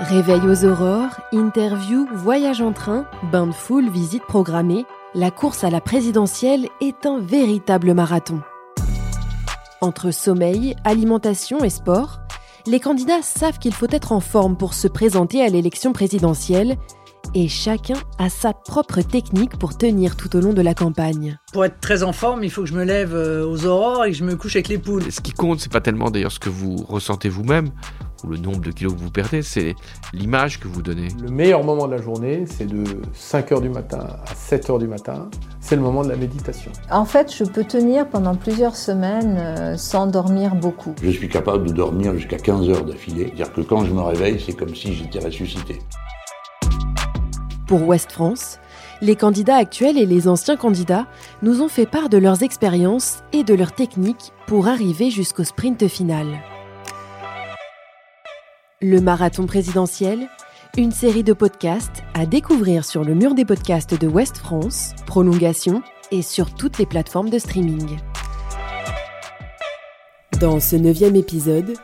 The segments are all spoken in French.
Réveil aux aurores, interview, voyage en train, bain de foule, visite programmée, la course à la présidentielle est un véritable marathon. Entre sommeil, alimentation et sport, les candidats savent qu'il faut être en forme pour se présenter à l'élection présidentielle et chacun a sa propre technique pour tenir tout au long de la campagne. Pour être très en forme, il faut que je me lève euh, aux aurores et que je me couche avec les poules. Ce qui compte, c'est pas tellement d'ailleurs ce que vous ressentez vous-même ou le nombre de kilos que vous perdez, c'est l'image que vous donnez. Le meilleur moment de la journée, c'est de 5h du matin à 7h du matin. C'est le moment de la méditation. En fait, je peux tenir pendant plusieurs semaines euh, sans dormir beaucoup. Je suis capable de dormir jusqu'à 15 heures d'affilée. C'est-à-dire que quand je me réveille, c'est comme si j'étais ressuscité. Pour Ouest France, les candidats actuels et les anciens candidats nous ont fait part de leurs expériences et de leurs techniques pour arriver jusqu'au sprint final. Le marathon présidentiel, une série de podcasts à découvrir sur le mur des podcasts de Ouest France, prolongation et sur toutes les plateformes de streaming. Dans ce neuvième épisode,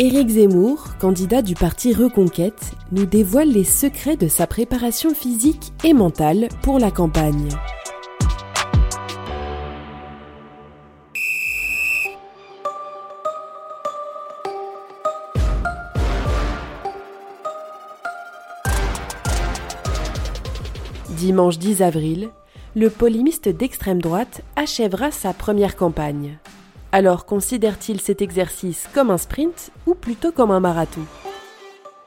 Éric Zemmour, candidat du parti Reconquête, nous dévoile les secrets de sa préparation physique et mentale pour la campagne. Dimanche 10 avril, le polémiste d'extrême droite achèvera sa première campagne. Alors considère-t-il cet exercice comme un sprint ou plutôt comme un marathon?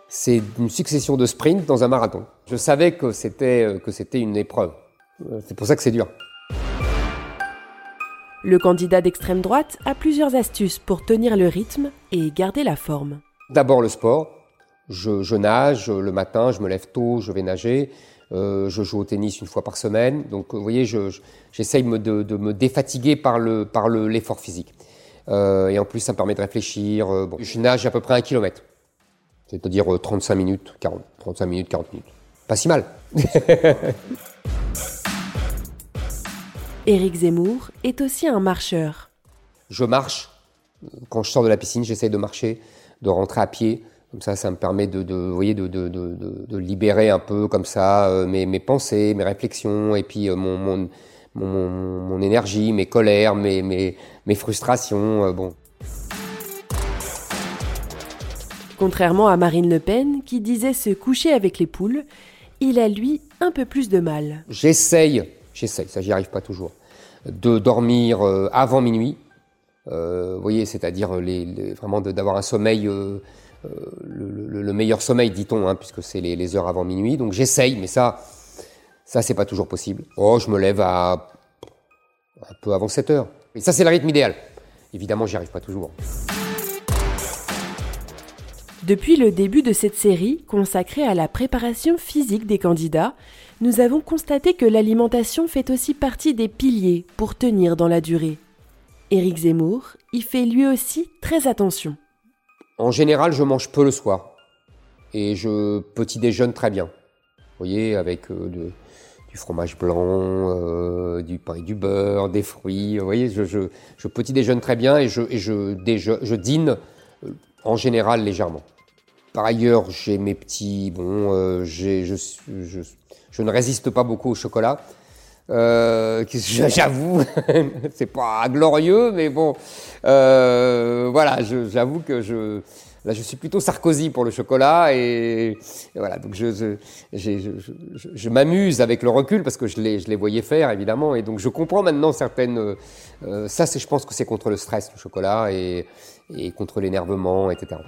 C'est une succession de sprints dans un marathon. Je savais que c'était euh, que c'était une épreuve. Euh, c'est pour ça que c'est dur. Le candidat d'extrême droite a plusieurs astuces pour tenir le rythme et garder la forme. D'abord le sport. Je, je, nage le matin, je me lève tôt, je vais nager. Euh, je joue au tennis une fois par semaine. Donc, vous voyez, j'essaye je, de, de, me défatiguer par le par l'effort physique. Euh, et en plus, ça me permet de réfléchir. Euh, bon, je nage à peu près un kilomètre. C'est-à-dire 35 minutes, 40, 35 minutes, 40 minutes. Pas si mal. Éric Zemmour est aussi un marcheur. Je marche. Quand je sors de la piscine, j'essaye de marcher, de rentrer à pied. Comme ça, ça me permet de, de, voyez, de, de, de, de, libérer un peu comme ça euh, mes, mes pensées, mes réflexions, et puis euh, mon, mon, mon, mon, énergie, mes colères, mes, mes, mes frustrations. Euh, bon. Contrairement à Marine Le Pen, qui disait se coucher avec les poules, il a lui un peu plus de mal. J'essaye, j'essaye, ça j'y arrive pas toujours, de dormir avant minuit. vous voyez, c'est-à-dire les, les, vraiment d'avoir un sommeil euh, le, le, meilleur sommeil, dit-on, hein, puisque c'est les, les, heures avant minuit. Donc j'essaye, mais ça, ça c'est pas toujours possible. Oh, je me lève à un peu avant 7 heures. Et ça, c'est le rythme idéal. Évidemment, j'y arrive pas toujours. Depuis le début de cette série consacrée à la préparation physique des candidats, nous avons constaté que l'alimentation fait aussi partie des piliers pour tenir dans la durée. Éric Zemmour y fait lui aussi très attention. En général, je mange peu le soir. Et je petit déjeune très bien. Vous voyez, avec euh, du fromage blanc, euh, du pain et du beurre, des fruits. Vous voyez, je, je, petit déjeune très bien et je, et je, je dîne euh, en général légèrement. Par ailleurs, j'ai mes petits. Bon, je, je, je, ne résiste pas beaucoup au chocolat. Euh, j'avoue, c'est pas glorieux, mais bon, euh, voilà, j'avoue que je, là, je suis plutôt Sarkozy pour le chocolat et, voilà, donc je, je, je, je m'amuse avec le recul parce que je les, je les voyais faire évidemment et donc je comprends maintenant certaines. Euh, ça, c'est, je pense que c'est contre le stress, le chocolat et, et contre l'énervement, etc.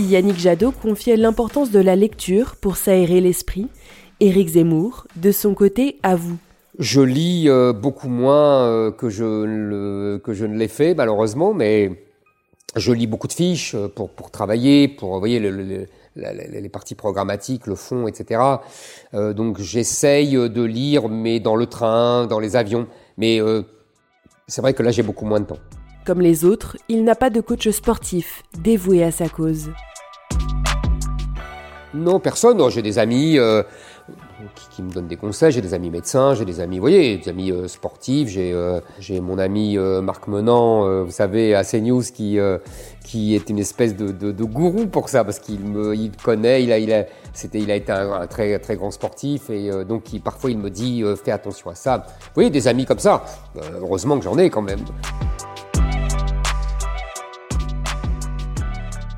Yannick Jadot confiait l'importance de la lecture pour s'aérer l'esprit, Éric Zemmour, de son côté, avoue. Je lis euh, beaucoup moins euh, que, je que je ne l'ai fait, malheureusement, mais je lis beaucoup de fiches euh, pour, pour travailler, pour envoyer le, le, les parties programmatiques, le fond, etc. Donc j'essaye de lire, mais dans le train, dans les avions. Mais c'est vrai que là, j'ai beaucoup moins de temps. Comme les autres, il n'a pas de coach sportif dévoué à sa cause. Non, personne. J'ai des amis. Euh, qui, me donnent des conseils. J'ai des amis médecins, j'ai des amis, voyez, des amis sportifs. J'ai j'ai mon ami Marc Menant, vous savez, à CNews, qui qui est une espèce de, gourou pour ça parce qu'il me il connaît, il a il a il a été un, très très grand sportif et donc parfois il me dit fais attention à ça. Vous voyez, des amis comme ça. heureusement que j'en ai quand même.